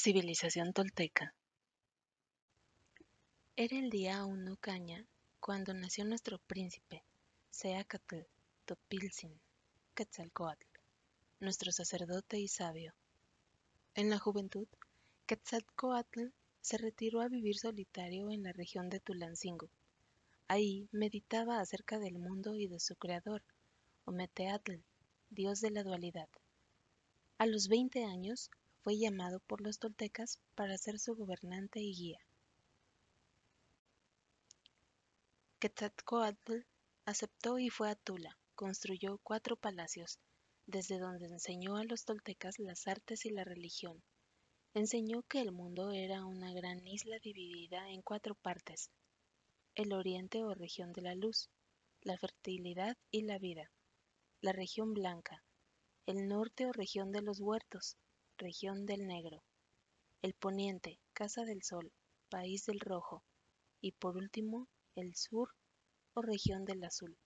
Civilización tolteca Era el día uno caña cuando nació nuestro príncipe, Seacatl Topilzin Quetzalcoatl, nuestro sacerdote y sabio. En la juventud, Quetzalcoatl se retiró a vivir solitario en la región de Tulancingo. Ahí meditaba acerca del mundo y de su creador, Ometeatl, dios de la dualidad. A los 20 años fue llamado por los toltecas para ser su gobernante y guía. Quetzalcoatl aceptó y fue a Tula, construyó cuatro palacios, desde donde enseñó a los toltecas las artes y la religión. Enseñó que el mundo era una gran isla dividida en cuatro partes, el oriente o región de la luz, la fertilidad y la vida, la región blanca, el norte o región de los huertos, región del negro, el poniente, casa del sol, país del rojo, y por último, el sur o región del azul.